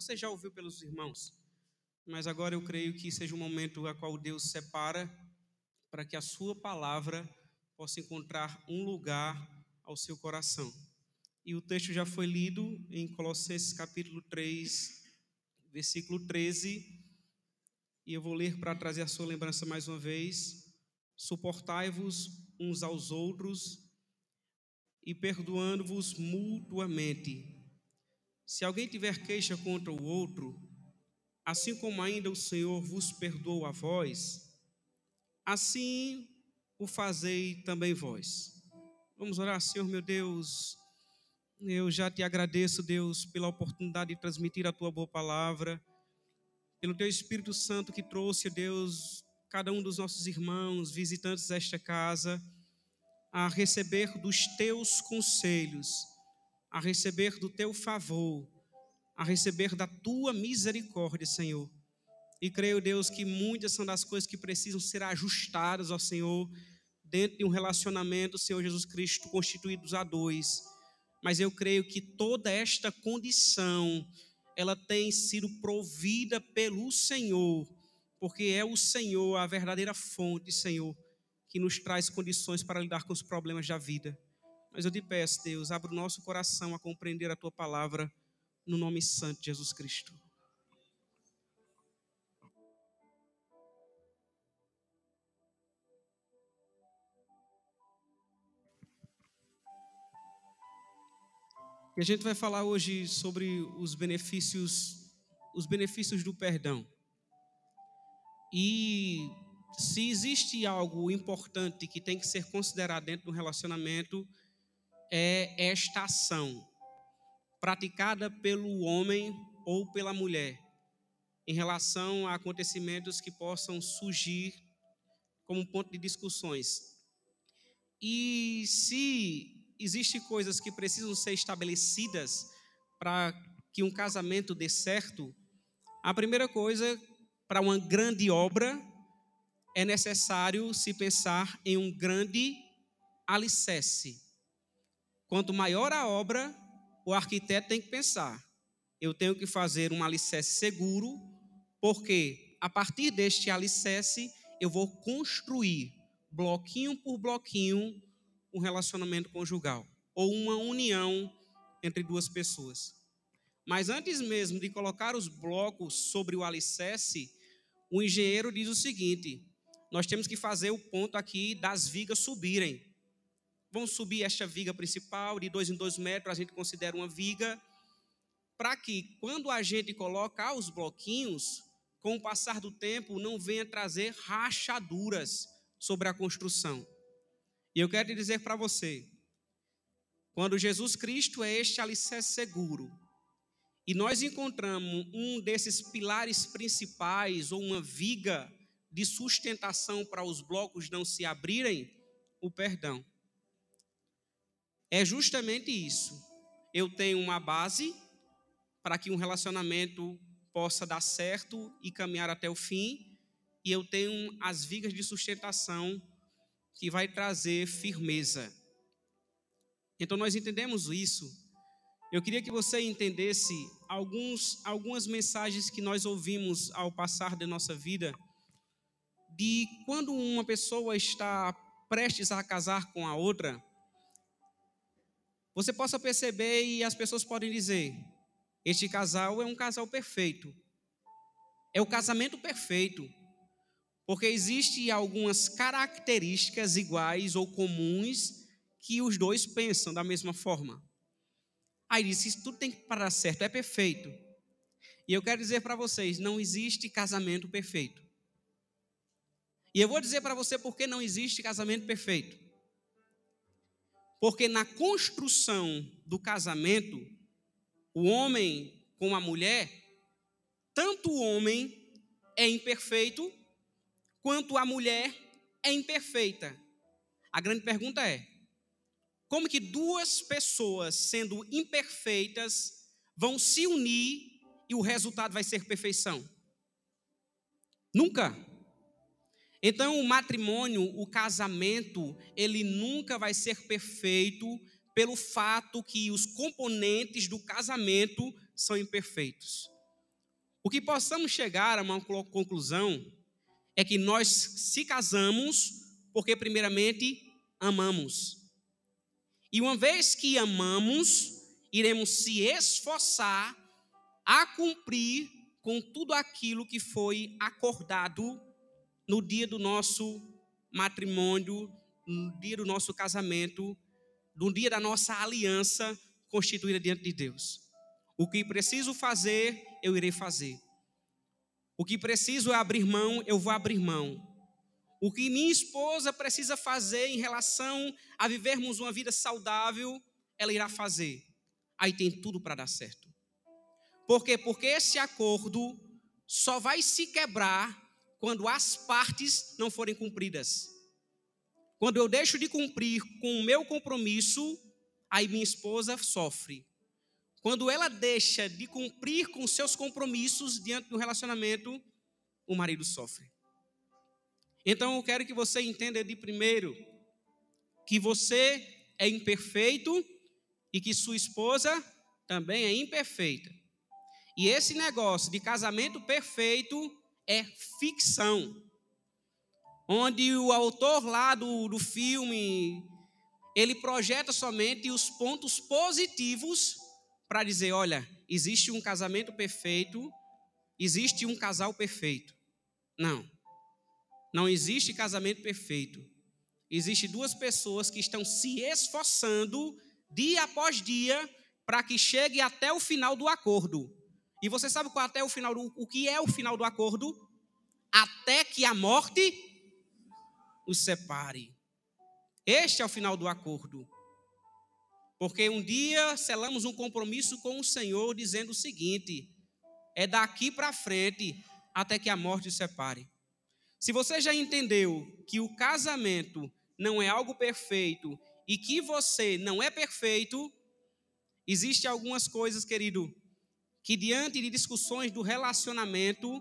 você já ouviu pelos irmãos, mas agora eu creio que seja um momento a qual Deus separa para que a sua palavra possa encontrar um lugar ao seu coração. E o texto já foi lido em Colossenses capítulo 3, versículo 13, e eu vou ler para trazer a sua lembrança mais uma vez. Suportai-vos uns aos outros e perdoando-vos mutuamente. Se alguém tiver queixa contra o outro, assim como ainda o Senhor vos perdoou a vós, assim o fazei também vós. Vamos orar, Senhor meu Deus. Eu já te agradeço, Deus, pela oportunidade de transmitir a tua boa palavra, pelo teu Espírito Santo que trouxe, Deus, cada um dos nossos irmãos, visitantes desta casa a receber dos teus conselhos, a receber do teu favor, a receber da tua misericórdia, Senhor. E creio, Deus, que muitas são das coisas que precisam ser ajustadas ao Senhor, dentro de um relacionamento, Senhor Jesus Cristo, constituídos a dois. Mas eu creio que toda esta condição, ela tem sido provida pelo Senhor, porque é o Senhor a verdadeira fonte, Senhor que nos traz condições para lidar com os problemas da vida. Mas eu te peço, Deus, abra o nosso coração a compreender a tua palavra no nome santo de Jesus Cristo. E a gente vai falar hoje sobre os benefícios, os benefícios do perdão. E se existe algo importante que tem que ser considerado dentro do relacionamento, é esta ação praticada pelo homem ou pela mulher em relação a acontecimentos que possam surgir como ponto de discussões. E se existem coisas que precisam ser estabelecidas para que um casamento dê certo, a primeira coisa para uma grande obra é necessário se pensar em um grande alicerce. Quanto maior a obra, o arquiteto tem que pensar: eu tenho que fazer um alicerce seguro, porque a partir deste alicerce eu vou construir, bloquinho por bloquinho, um relacionamento conjugal ou uma união entre duas pessoas. Mas antes mesmo de colocar os blocos sobre o alicerce, o engenheiro diz o seguinte: nós temos que fazer o ponto aqui das vigas subirem. Vamos subir esta viga principal, de dois em dois metros, a gente considera uma viga, para que quando a gente coloca os bloquinhos, com o passar do tempo, não venha trazer rachaduras sobre a construção. E eu quero dizer para você, quando Jesus Cristo é este alicerce seguro, e nós encontramos um desses pilares principais, ou uma viga de sustentação para os blocos não se abrirem? O perdão. É justamente isso. Eu tenho uma base para que um relacionamento possa dar certo e caminhar até o fim, e eu tenho as vigas de sustentação que vai trazer firmeza. Então nós entendemos isso. Eu queria que você entendesse alguns, algumas mensagens que nós ouvimos ao passar da nossa vida de quando uma pessoa está prestes a casar com a outra, você possa perceber e as pessoas podem dizer: este casal é um casal perfeito. É o casamento perfeito. Porque existem algumas características iguais ou comuns que os dois pensam da mesma forma. Aí diz: isso tudo tem que parar certo, é perfeito. E eu quero dizer para vocês: não existe casamento perfeito. E eu vou dizer para você por que não existe casamento perfeito. Porque na construção do casamento, o homem com a mulher, tanto o homem é imperfeito, quanto a mulher é imperfeita. A grande pergunta é: como que duas pessoas, sendo imperfeitas, vão se unir e o resultado vai ser perfeição? Nunca. Então, o matrimônio, o casamento, ele nunca vai ser perfeito pelo fato que os componentes do casamento são imperfeitos. O que possamos chegar a uma conclusão é que nós se casamos porque, primeiramente, amamos. E uma vez que amamos, iremos se esforçar a cumprir com tudo aquilo que foi acordado no dia do nosso matrimônio, no dia do nosso casamento, no dia da nossa aliança constituída diante de Deus. O que preciso fazer, eu irei fazer. O que preciso é abrir mão, eu vou abrir mão. O que minha esposa precisa fazer em relação a vivermos uma vida saudável, ela irá fazer. Aí tem tudo para dar certo. Por quê? Porque esse acordo só vai se quebrar quando as partes não forem cumpridas. Quando eu deixo de cumprir com o meu compromisso, aí minha esposa sofre. Quando ela deixa de cumprir com seus compromissos diante do relacionamento, o marido sofre. Então eu quero que você entenda de primeiro que você é imperfeito e que sua esposa também é imperfeita. E esse negócio de casamento perfeito é ficção. Onde o autor lá do, do filme, ele projeta somente os pontos positivos para dizer: olha, existe um casamento perfeito, existe um casal perfeito. Não. Não existe casamento perfeito. Existe duas pessoas que estão se esforçando dia após dia para que chegue até o final do acordo. E você sabe qual é até o final do, o que é o final do acordo? Até que a morte os separe. Este é o final do acordo. Porque um dia selamos um compromisso com o Senhor dizendo o seguinte: é daqui para frente até que a morte os separe. Se você já entendeu que o casamento não é algo perfeito e que você não é perfeito, existe algumas coisas, querido, que diante de discussões do relacionamento,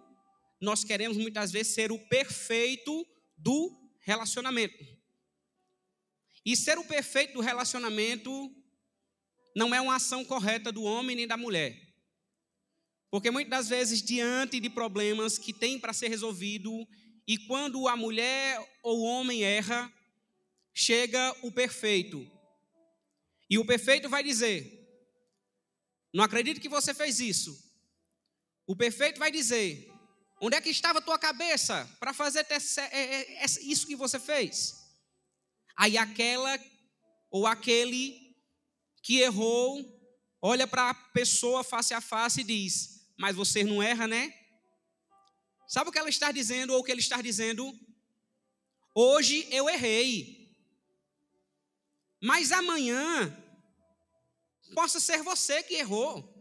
nós queremos muitas vezes ser o perfeito do relacionamento. E ser o perfeito do relacionamento não é uma ação correta do homem nem da mulher. Porque muitas das vezes, diante de problemas que tem para ser resolvido, e quando a mulher ou o homem erra, chega o perfeito. E o perfeito vai dizer: Não acredito que você fez isso. O perfeito vai dizer: Onde é que estava a tua cabeça para fazer é, é, isso que você fez? Aí aquela ou aquele que errou, olha para a pessoa face a face e diz: Mas você não erra, né? Sabe o que ela está dizendo ou o que ele está dizendo? Hoje eu errei, mas amanhã possa ser você que errou.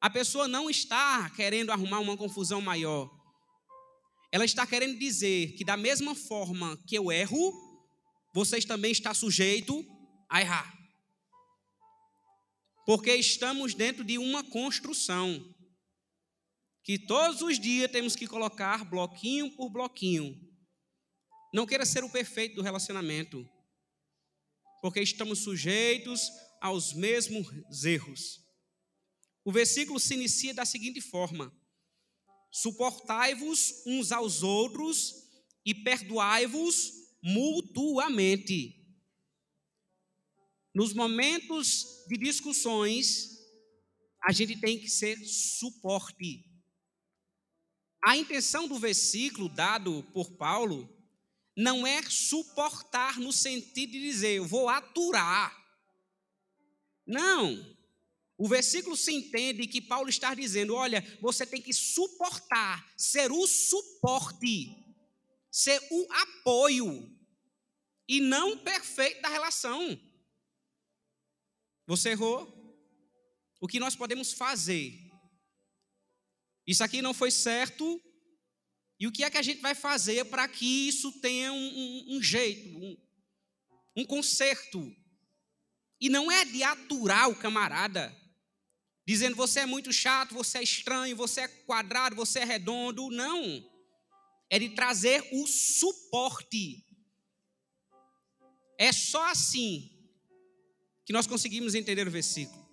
A pessoa não está querendo arrumar uma confusão maior. Ela está querendo dizer que, da mesma forma que eu erro, vocês também estão sujeitos a errar. Porque estamos dentro de uma construção que todos os dias temos que colocar bloquinho por bloquinho. Não queira ser o perfeito do relacionamento, porque estamos sujeitos aos mesmos erros. O versículo se inicia da seguinte forma: Suportai-vos uns aos outros e perdoai-vos mutuamente. Nos momentos de discussões, a gente tem que ser suporte. A intenção do versículo dado por Paulo não é suportar no sentido de dizer, eu vou aturar. Não. O versículo se entende que Paulo está dizendo: olha, você tem que suportar, ser o suporte, ser o apoio, e não perfeito da relação. Você errou? O que nós podemos fazer? Isso aqui não foi certo. E o que é que a gente vai fazer para que isso tenha um, um, um jeito, um, um conserto? E não é de aturar o camarada, dizendo você é muito chato, você é estranho, você é quadrado, você é redondo. Não. É de trazer o suporte. É só assim que nós conseguimos entender o versículo.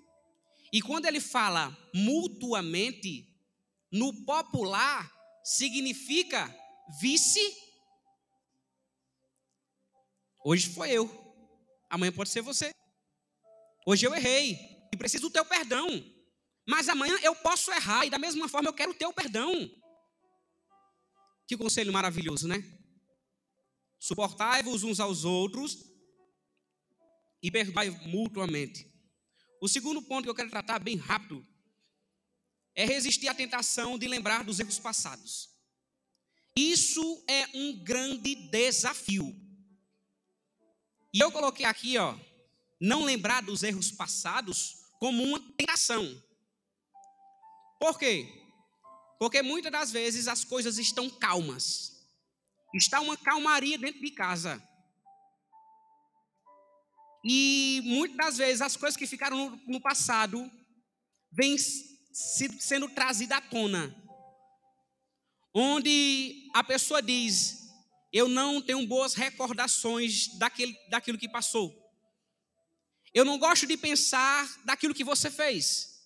E quando ele fala mutuamente, no popular, significa vice. Hoje foi eu, amanhã pode ser você. Hoje eu errei e preciso do teu perdão. Mas amanhã eu posso errar e da mesma forma eu quero o teu perdão. Que conselho maravilhoso, né? Suportai-vos uns aos outros e perdoai mutuamente. O segundo ponto que eu quero tratar bem rápido é resistir à tentação de lembrar dos erros passados. Isso é um grande desafio. E eu coloquei aqui, ó, não lembrar dos erros passados como uma tentação. Por quê? Porque muitas das vezes as coisas estão calmas. Está uma calmaria dentro de casa. E muitas das vezes as coisas que ficaram no, passado vêm sendo trazidas à tona. Onde a pessoa diz: Eu não tenho boas recordações daquele, daquilo que passou. Eu não gosto de pensar daquilo que você fez.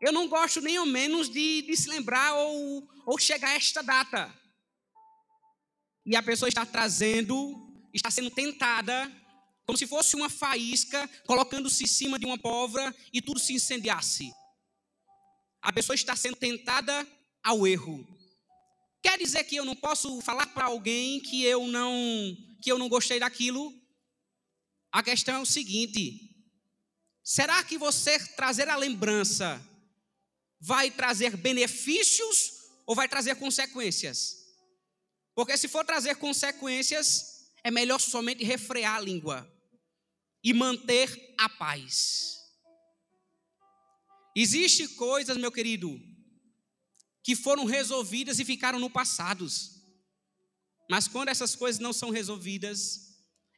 Eu não gosto nem ao menos de, de se lembrar ou, ou chegar a esta data. E a pessoa está trazendo está sendo tentada, como se fosse uma faísca, colocando-se em cima de uma pólvora e tudo se incendiasse. A pessoa está sendo tentada ao erro. Quer dizer que eu não posso falar para alguém que eu não que eu não gostei daquilo? A questão é o seguinte: será que você trazer a lembrança vai trazer benefícios ou vai trazer consequências? Porque se for trazer consequências, é melhor somente refrear a língua e manter a paz. Existem coisas, meu querido, que foram resolvidas e ficaram no passado. Mas quando essas coisas não são resolvidas,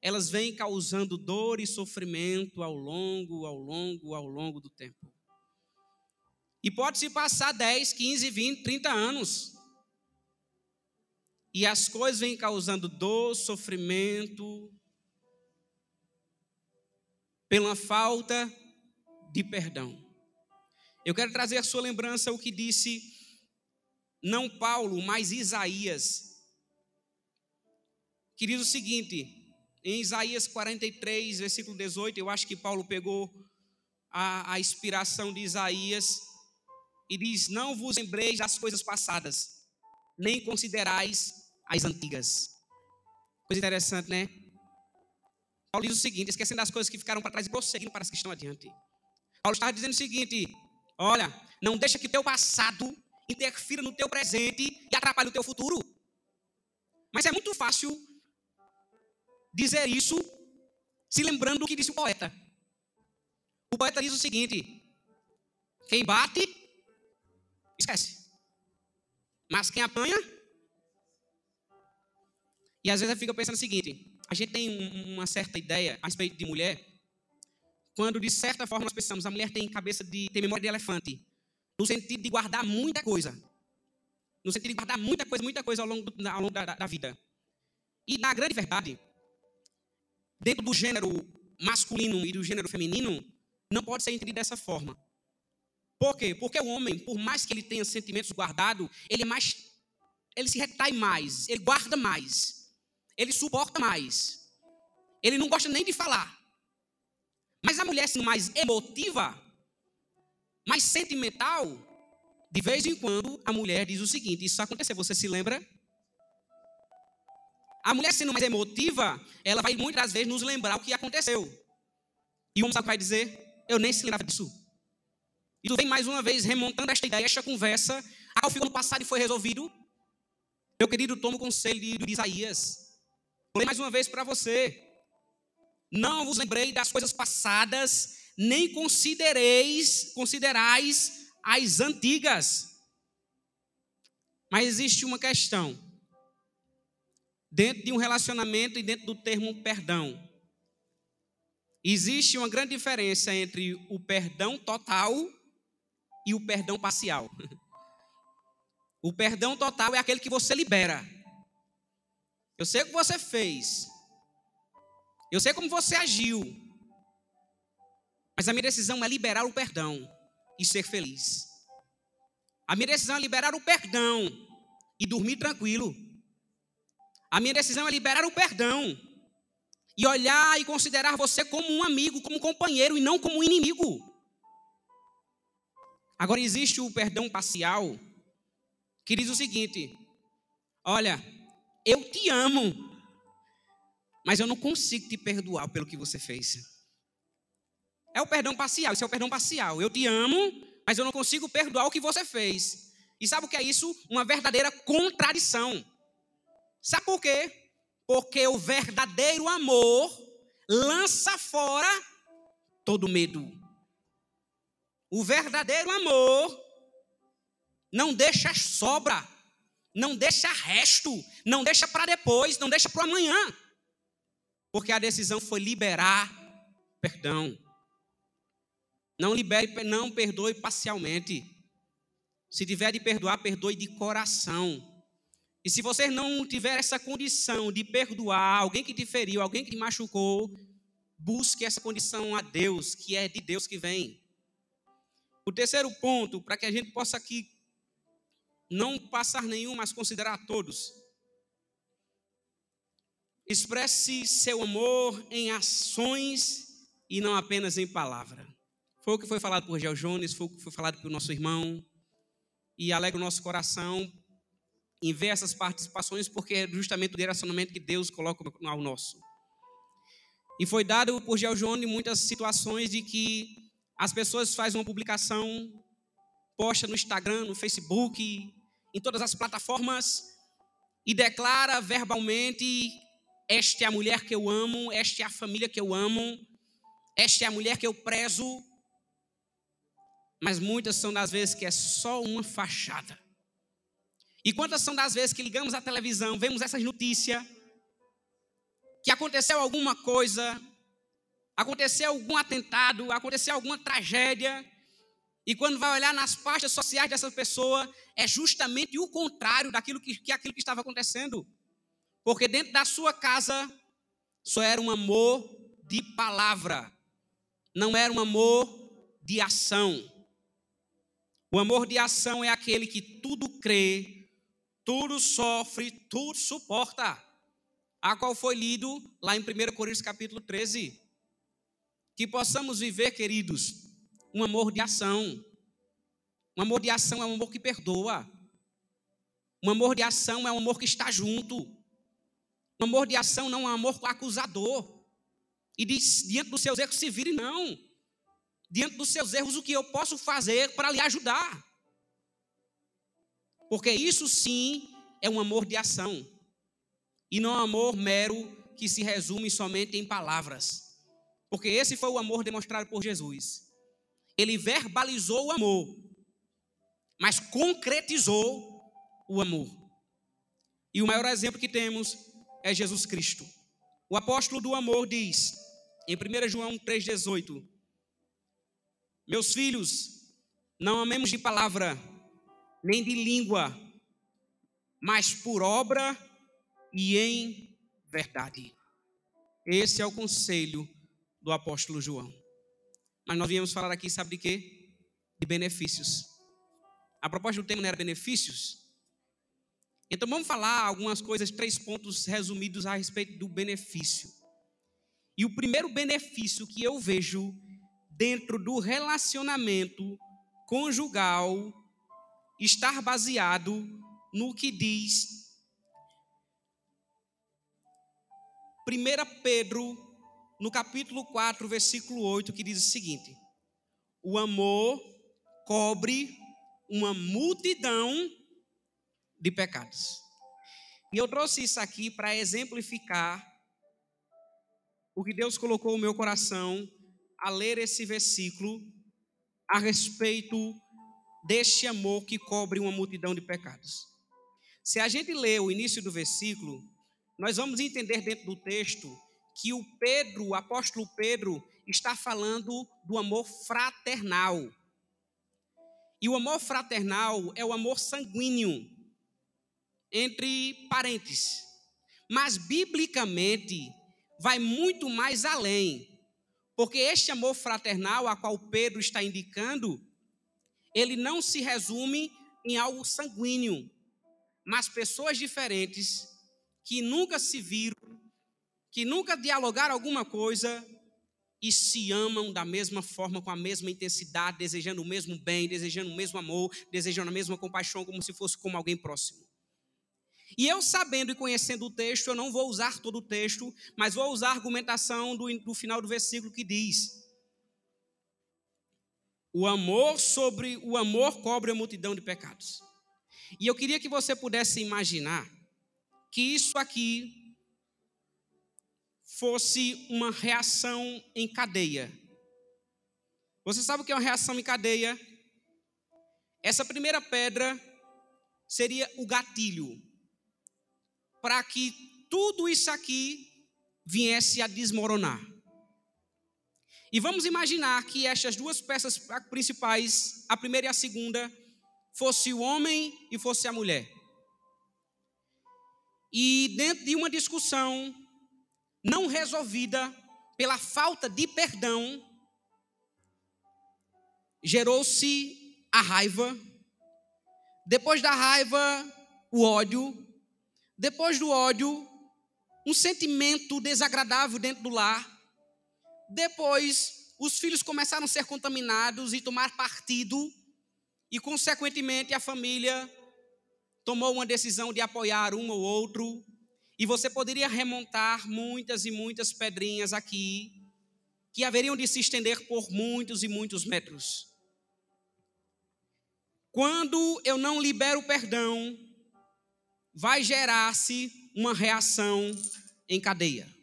elas vêm causando dor e sofrimento ao longo, ao longo, ao longo do tempo. E pode se passar 10, 15, 20, 30 anos. E as coisas vêm causando dor, sofrimento, pela falta de perdão. Eu quero trazer à sua lembrança o que disse não Paulo, mas Isaías. Que diz o seguinte, em Isaías 43, versículo 18, eu acho que Paulo pegou a, a inspiração de Isaías e diz: Não vos lembreis das coisas passadas, nem considerais as antigas. Coisa interessante, né? Paulo diz o seguinte: esquecendo das coisas que ficaram para trás e prosseguindo para as que estão adiante. Paulo estava dizendo o seguinte: olha, não deixa que o teu passado interfira no teu presente e atrapalhe o teu futuro. Mas é muito fácil dizer isso se lembrando do que disse o poeta. O poeta diz o seguinte: quem bate, esquece. Mas quem apanha, e às vezes eu fico pensando o seguinte: a gente tem uma certa ideia a respeito de mulher, quando de certa forma nós pensamos, a mulher tem cabeça de. tem memória de elefante, no sentido de guardar muita coisa. No sentido de guardar muita coisa, muita coisa ao longo, ao longo da, da vida. E na grande verdade, dentro do gênero masculino e do gênero feminino, não pode ser entendido dessa forma. Por quê? Porque o homem, por mais que ele tenha sentimentos guardados, ele é mais. ele se retrai mais, ele guarda mais ele suporta mais. Ele não gosta nem de falar. Mas a mulher, sendo mais emotiva, mais sentimental, de vez em quando a mulher diz o seguinte: Isso aconteceu, você se lembra? A mulher, sendo mais emotiva, ela vai muitas vezes nos lembrar o que aconteceu. E o homem vai dizer: Eu nem se lembrava disso. E tu vem mais uma vez remontando esta ideia, esta conversa. Ah, ficou no passado e foi resolvido. Meu querido, toma o conselho de, de Isaías. Vou ler mais uma vez para você. Não vos lembrei das coisas passadas, nem considereis, considerais as antigas. Mas existe uma questão. Dentro de um relacionamento e dentro do termo perdão. Existe uma grande diferença entre o perdão total e o perdão parcial. O perdão total é aquele que você libera. Eu sei o que você fez. Eu sei como você agiu. Mas a minha decisão é liberar o perdão e ser feliz. A minha decisão é liberar o perdão e dormir tranquilo. A minha decisão é liberar o perdão e olhar e considerar você como um amigo, como um companheiro e não como um inimigo. Agora existe o perdão parcial que diz o seguinte: Olha, eu te amo, mas eu não consigo te perdoar pelo que você fez. É o perdão parcial, isso é o perdão parcial. Eu te amo, mas eu não consigo perdoar o que você fez. E sabe o que é isso? Uma verdadeira contradição. Sabe por quê? Porque o verdadeiro amor lança fora todo medo. O verdadeiro amor não deixa sobra, não deixa resto, não deixa para depois, não deixa para amanhã. Porque a decisão foi liberar perdão. Não libere, não perdoe parcialmente. Se tiver de perdoar, perdoe de coração. E se você não tiver essa condição de perdoar alguém que te feriu, alguém que te machucou, busque essa condição a Deus, que é de Deus que vem. O terceiro ponto, para que a gente possa aqui não passar nenhum, mas considerar todos. Expresse seu amor em ações e não apenas em palavra. Foi o que foi falado por Gel Jones, foi o que foi falado pelo nosso irmão. E alegra o nosso coração em ver essas participações, porque é justamente o direcionamento que Deus coloca ao nosso. E foi dado por Gel Jones muitas situações de que as pessoas fazem uma publicação, posta no Instagram, no Facebook, em todas as plataformas e declara verbalmente: Esta é a mulher que eu amo, esta é a família que eu amo, esta é a mulher que eu prezo. Mas muitas são das vezes que é só uma fachada. E quantas são das vezes que ligamos a televisão, vemos essas notícias, que aconteceu alguma coisa, aconteceu algum atentado, aconteceu alguma tragédia, e quando vai olhar nas pastas sociais dessa pessoa, é justamente o contrário daquilo que, que aquilo que estava acontecendo. Porque dentro da sua casa só era um amor de palavra, não era um amor de ação. O amor de ação é aquele que tudo crê, tudo sofre, tudo suporta. A qual foi lido lá em 1 Coríntios capítulo 13. Que possamos viver, queridos, um amor de ação. Um amor de ação é um amor que perdoa. Um amor de ação é um amor que está junto. Um amor de ação não é um amor acusador. E diz, diante dos seus erros se vire, não. Diante dos seus erros, o que eu posso fazer para lhe ajudar? Porque isso sim é um amor de ação. E não é um amor mero que se resume somente em palavras. Porque esse foi o amor demonstrado por Jesus ele verbalizou o amor, mas concretizou o amor. E o maior exemplo que temos é Jesus Cristo. O apóstolo do amor diz, em 1 João 3,18: Meus filhos, não amemos de palavra, nem de língua, mas por obra e em verdade. Esse é o conselho do apóstolo João. Mas nós viemos falar aqui, sabe de quê? De benefícios. A proposta do tema não era benefícios? Então vamos falar algumas coisas, três pontos resumidos a respeito do benefício. E o primeiro benefício que eu vejo dentro do relacionamento conjugal estar baseado no que diz 1 Pedro no capítulo 4, versículo 8, que diz o seguinte: O amor cobre uma multidão de pecados. E eu trouxe isso aqui para exemplificar o que Deus colocou no meu coração a ler esse versículo a respeito deste amor que cobre uma multidão de pecados. Se a gente ler o início do versículo, nós vamos entender dentro do texto que o Pedro, o apóstolo Pedro, está falando do amor fraternal. E o amor fraternal é o amor sanguíneo entre parentes. Mas biblicamente vai muito mais além. Porque este amor fraternal a qual Pedro está indicando, ele não se resume em algo sanguíneo, mas pessoas diferentes que nunca se viram, que nunca dialogaram alguma coisa e se amam da mesma forma, com a mesma intensidade, desejando o mesmo bem, desejando o mesmo amor, desejando a mesma compaixão, como se fosse como alguém próximo. E eu sabendo e conhecendo o texto, eu não vou usar todo o texto, mas vou usar a argumentação do, do final do versículo que diz: O amor sobre o amor cobre a multidão de pecados. E eu queria que você pudesse imaginar que isso aqui fosse uma reação em cadeia. Você sabe o que é uma reação em cadeia? Essa primeira pedra seria o gatilho para que tudo isso aqui viesse a desmoronar. E vamos imaginar que estas duas peças principais, a primeira e a segunda, fosse o homem e fosse a mulher. E dentro de uma discussão não resolvida pela falta de perdão, gerou-se a raiva. Depois da raiva, o ódio. Depois do ódio, um sentimento desagradável dentro do lar. Depois, os filhos começaram a ser contaminados e tomar partido, e, consequentemente, a família tomou uma decisão de apoiar um ou outro. E você poderia remontar muitas e muitas pedrinhas aqui, que haveriam de se estender por muitos e muitos metros. Quando eu não libero perdão, vai gerar-se uma reação em cadeia.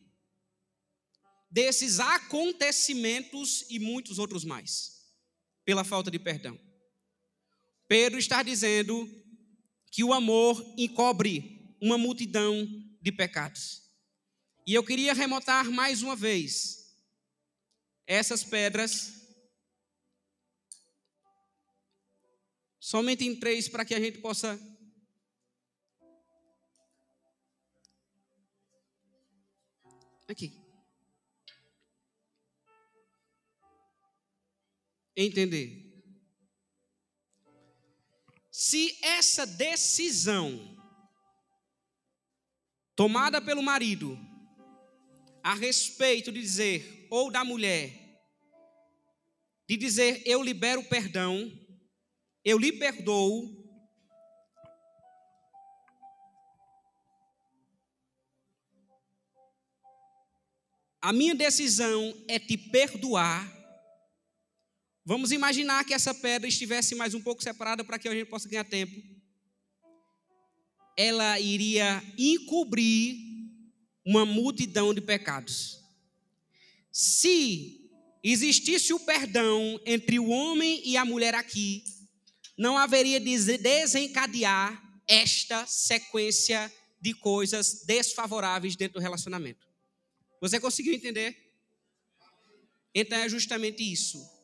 Desses acontecimentos e muitos outros mais, pela falta de perdão. Pedro está dizendo que o amor encobre uma multidão de pecados. E eu queria remontar mais uma vez essas pedras, somente em três, para que a gente possa Aqui. Entender. Se essa decisão tomada pelo marido a respeito de dizer, ou da mulher, de dizer eu libero perdão, eu lhe perdoo, a minha decisão é te perdoar. Vamos imaginar que essa pedra estivesse mais um pouco separada para que a gente possa ganhar tempo. Ela iria encobrir uma multidão de pecados. Se existisse o perdão entre o homem e a mulher aqui, não haveria de desencadear esta sequência de coisas desfavoráveis dentro do relacionamento. Você conseguiu entender? Então é justamente isso.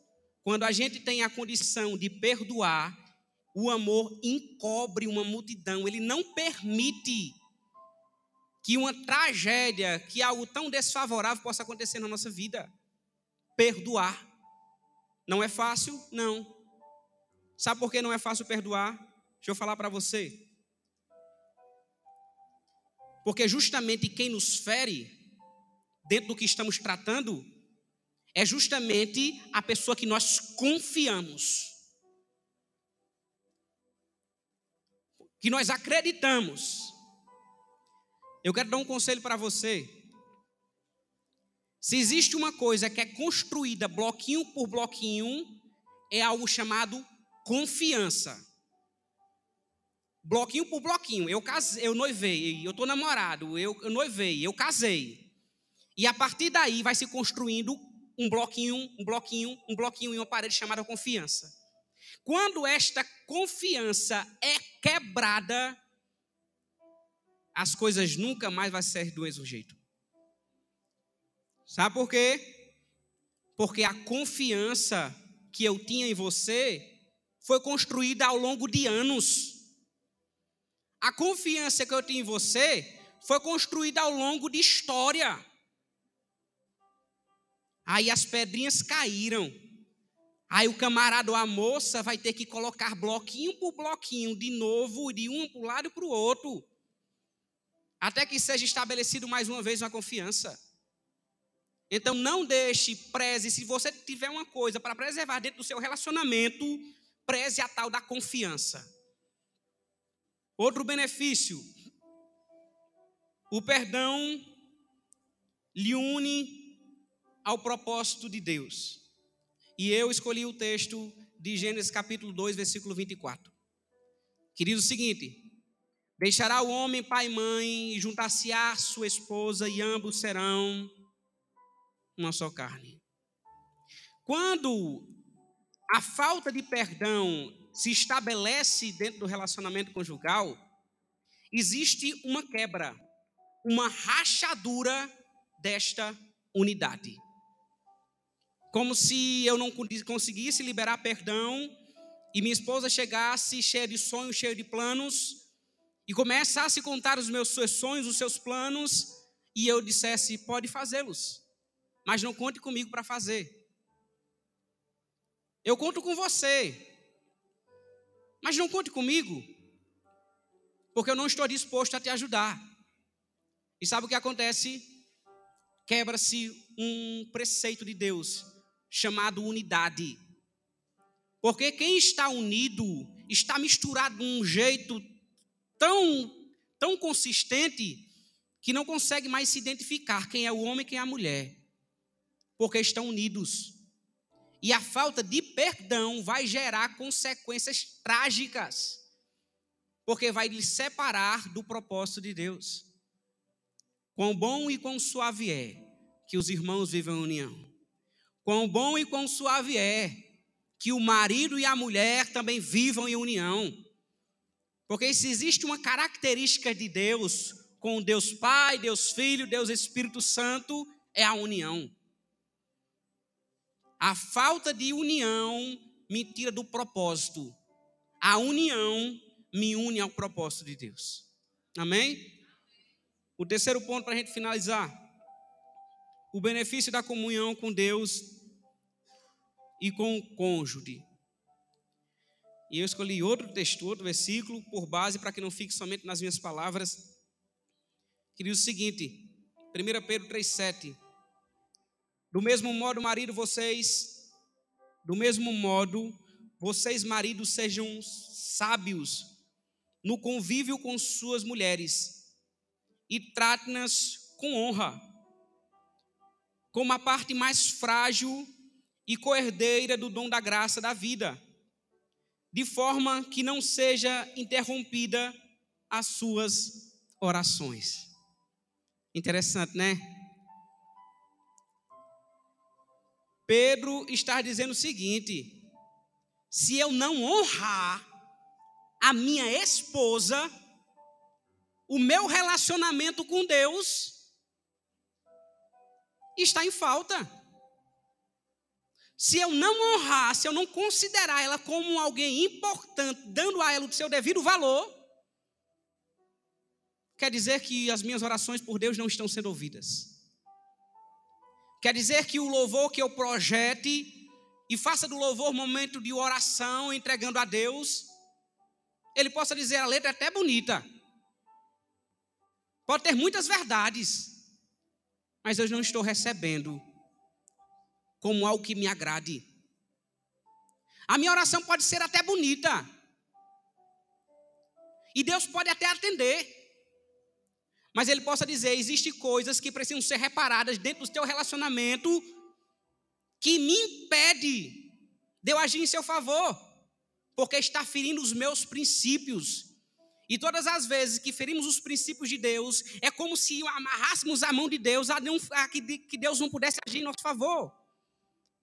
Quando a gente tem a condição de perdoar, o amor encobre uma multidão, ele não permite que uma tragédia, que algo tão desfavorável possa acontecer na nossa vida. Perdoar. Não é fácil? Não. Sabe por que não é fácil perdoar? Deixa eu falar para você. Porque justamente quem nos fere dentro do que estamos tratando, é justamente a pessoa que nós confiamos. Que nós acreditamos. Eu quero dar um conselho para você. Se existe uma coisa que é construída bloquinho por bloquinho, é algo chamado confiança. Bloquinho por bloquinho. Eu casei, eu noivei, eu estou namorado, eu, eu noivei, eu casei. E a partir daí vai se construindo um bloquinho, um bloquinho, um bloquinho em uma parede chamada confiança. Quando esta confiança é quebrada, as coisas nunca mais vão ser do mesmo jeito. Sabe por quê? Porque a confiança que eu tinha em você foi construída ao longo de anos. A confiança que eu tinha em você foi construída ao longo de história. Aí as pedrinhas caíram. Aí o camarada ou a moça vai ter que colocar bloquinho por bloquinho, de novo, de um para o lado e para o outro, até que seja estabelecido mais uma vez uma confiança. Então não deixe, preze, se você tiver uma coisa para preservar dentro do seu relacionamento, preze a tal da confiança. Outro benefício, o perdão lhe une ao propósito de Deus. E eu escolhi o texto de Gênesis capítulo 2, versículo 24. Que diz o seguinte: Deixará o homem pai e mãe, e juntar-se-á sua esposa, e ambos serão uma só carne. Quando a falta de perdão se estabelece dentro do relacionamento conjugal, existe uma quebra, uma rachadura desta unidade. Como se eu não conseguisse liberar perdão e minha esposa chegasse cheia de sonhos, cheia de planos, e começasse a contar os meus sonhos, os seus planos, e eu dissesse: pode fazê-los, mas não conte comigo para fazer. Eu conto com você, mas não conte comigo, porque eu não estou disposto a te ajudar. E sabe o que acontece? Quebra-se um preceito de Deus chamado unidade. Porque quem está unido está misturado de um jeito tão, tão consistente que não consegue mais se identificar quem é o homem e quem é a mulher. Porque estão unidos. E a falta de perdão vai gerar consequências trágicas, porque vai lhe separar do propósito de Deus. Quão bom e quão suave é que os irmãos vivam em união. Quão bom e quão suave é que o marido e a mulher também vivam em união. Porque se existe uma característica de Deus com Deus Pai, Deus Filho, Deus Espírito Santo, é a união. A falta de união me tira do propósito. A união me une ao propósito de Deus. Amém? O terceiro ponto para a gente finalizar: o benefício da comunhão com Deus e com o cônjuge. E eu escolhi outro texto, outro versículo, por base, para que não fique somente nas minhas palavras, que diz o seguinte, 1 Pedro 3,7. Do mesmo modo, marido, vocês, do mesmo modo, vocês, maridos, sejam sábios no convívio com suas mulheres e tratem-nas com honra, como a parte mais frágil e coerdeira do dom da graça da vida, de forma que não seja interrompida as suas orações. Interessante, né? Pedro está dizendo o seguinte: se eu não honrar a minha esposa, o meu relacionamento com Deus está em falta. Se eu não honrar, se eu não considerar ela como alguém importante, dando a ela o seu devido valor, quer dizer que as minhas orações por Deus não estão sendo ouvidas. Quer dizer que o louvor que eu projete e faça do louvor momento de oração, entregando a Deus, ele possa dizer a letra é até bonita. Pode ter muitas verdades, mas eu não estou recebendo como algo que me agrade. A minha oração pode ser até bonita. E Deus pode até atender. Mas ele possa dizer: existem coisas que precisam ser reparadas dentro do teu relacionamento que me impede de eu agir em seu favor, porque está ferindo os meus princípios. E todas as vezes que ferimos os princípios de Deus, é como se amarrássemos a mão de Deus a, que Deus não pudesse agir em nosso favor.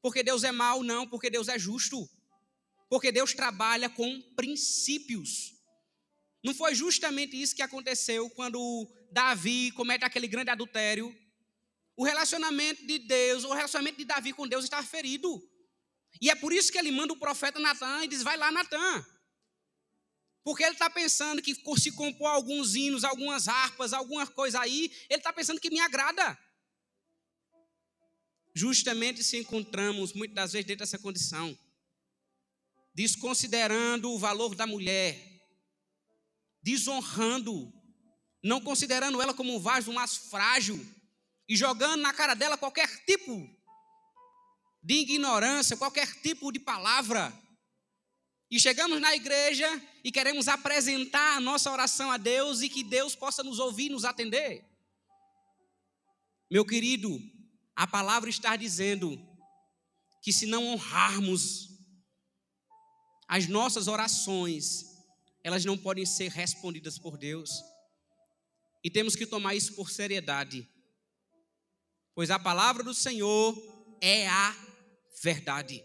Porque Deus é mau, não, porque Deus é justo. Porque Deus trabalha com princípios. Não foi justamente isso que aconteceu quando Davi comete aquele grande adultério? O relacionamento de Deus, o relacionamento de Davi com Deus está ferido. E é por isso que ele manda o profeta Natan e diz: Vai lá, Natan. Porque ele está pensando que se compor alguns hinos, algumas harpas, alguma coisa aí, ele está pensando que me agrada. Justamente se encontramos muitas das vezes dentro dessa condição. desconsiderando o valor da mulher, desonrando, não considerando ela como um vaso mais frágil e jogando na cara dela qualquer tipo de ignorância, qualquer tipo de palavra. E chegamos na igreja e queremos apresentar a nossa oração a Deus e que Deus possa nos ouvir e nos atender. Meu querido, a palavra está dizendo que se não honrarmos as nossas orações, elas não podem ser respondidas por Deus. E temos que tomar isso por seriedade. Pois a palavra do Senhor é a verdade.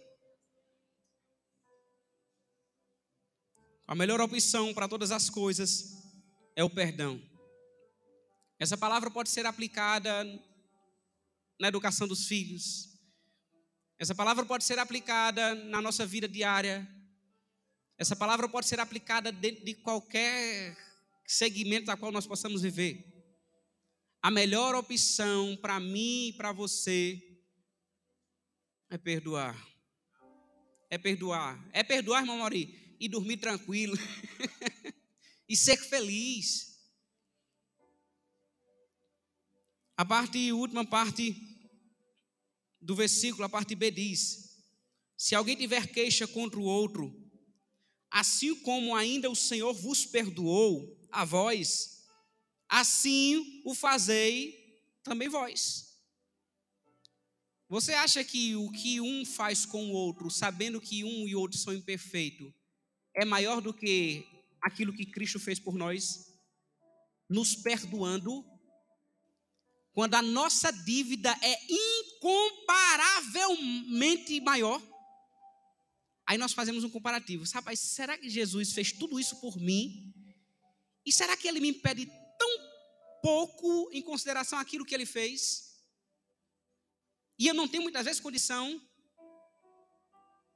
A melhor opção para todas as coisas é o perdão. Essa palavra pode ser aplicada na educação dos filhos. Essa palavra pode ser aplicada na nossa vida diária. Essa palavra pode ser aplicada dentro de qualquer segmento da qual nós possamos viver. A melhor opção para mim e para você é perdoar. É perdoar. É perdoar, irmão Mauri e dormir tranquilo e ser feliz. A parte última parte do versículo, a parte B diz: Se alguém tiver queixa contra o outro, assim como ainda o Senhor vos perdoou a vós, assim o fazei também vós. Você acha que o que um faz com o outro, sabendo que um e outro são imperfeitos, é maior do que aquilo que Cristo fez por nós, nos perdoando, quando a nossa dívida é incomparavelmente maior. Aí nós fazemos um comparativo. Rapaz, será que Jesus fez tudo isso por mim? E será que ele me pede tão pouco em consideração aquilo que ele fez? E eu não tenho muitas vezes condição.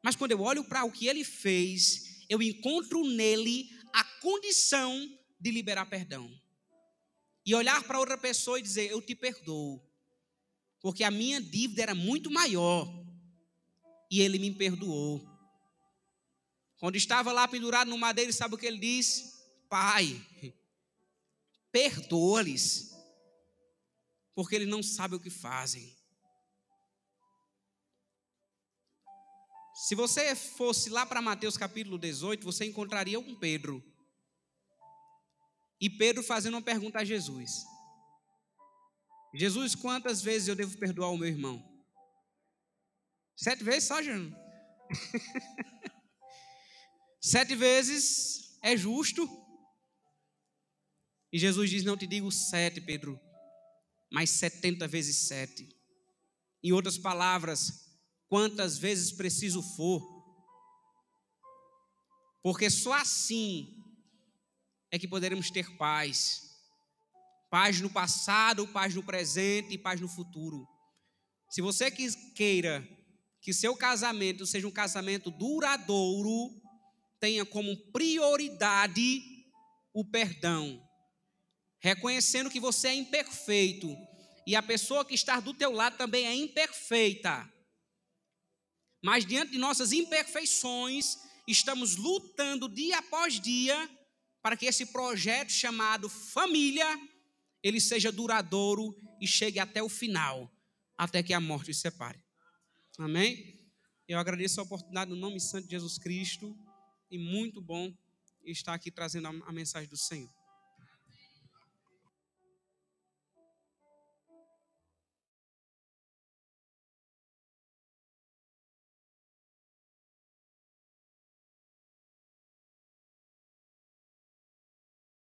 Mas quando eu olho para o que ele fez eu encontro nele a condição de liberar perdão. E olhar para outra pessoa e dizer: Eu te perdoo, porque a minha dívida era muito maior e ele me perdoou. Quando estava lá pendurado no madeiro, sabe o que ele disse? Pai, perdoa-lhes, porque eles não sabem o que fazem. Se você fosse lá para Mateus capítulo 18, você encontraria um Pedro. E Pedro fazendo uma pergunta a Jesus: Jesus, quantas vezes eu devo perdoar o meu irmão? Sete vezes só, Jano? Sete vezes é justo. E Jesus diz: Não te digo sete, Pedro, mas setenta vezes sete. Em outras palavras, quantas vezes preciso for, porque só assim é que poderemos ter paz. Paz no passado, paz no presente e paz no futuro. Se você queira que seu casamento seja um casamento duradouro, tenha como prioridade o perdão. Reconhecendo que você é imperfeito e a pessoa que está do teu lado também é imperfeita. Mas diante de nossas imperfeições, estamos lutando dia após dia para que esse projeto chamado família ele seja duradouro e chegue até o final, até que a morte os separe. Amém? Eu agradeço a oportunidade no nome santo de Jesus Cristo e muito bom estar aqui trazendo a mensagem do Senhor.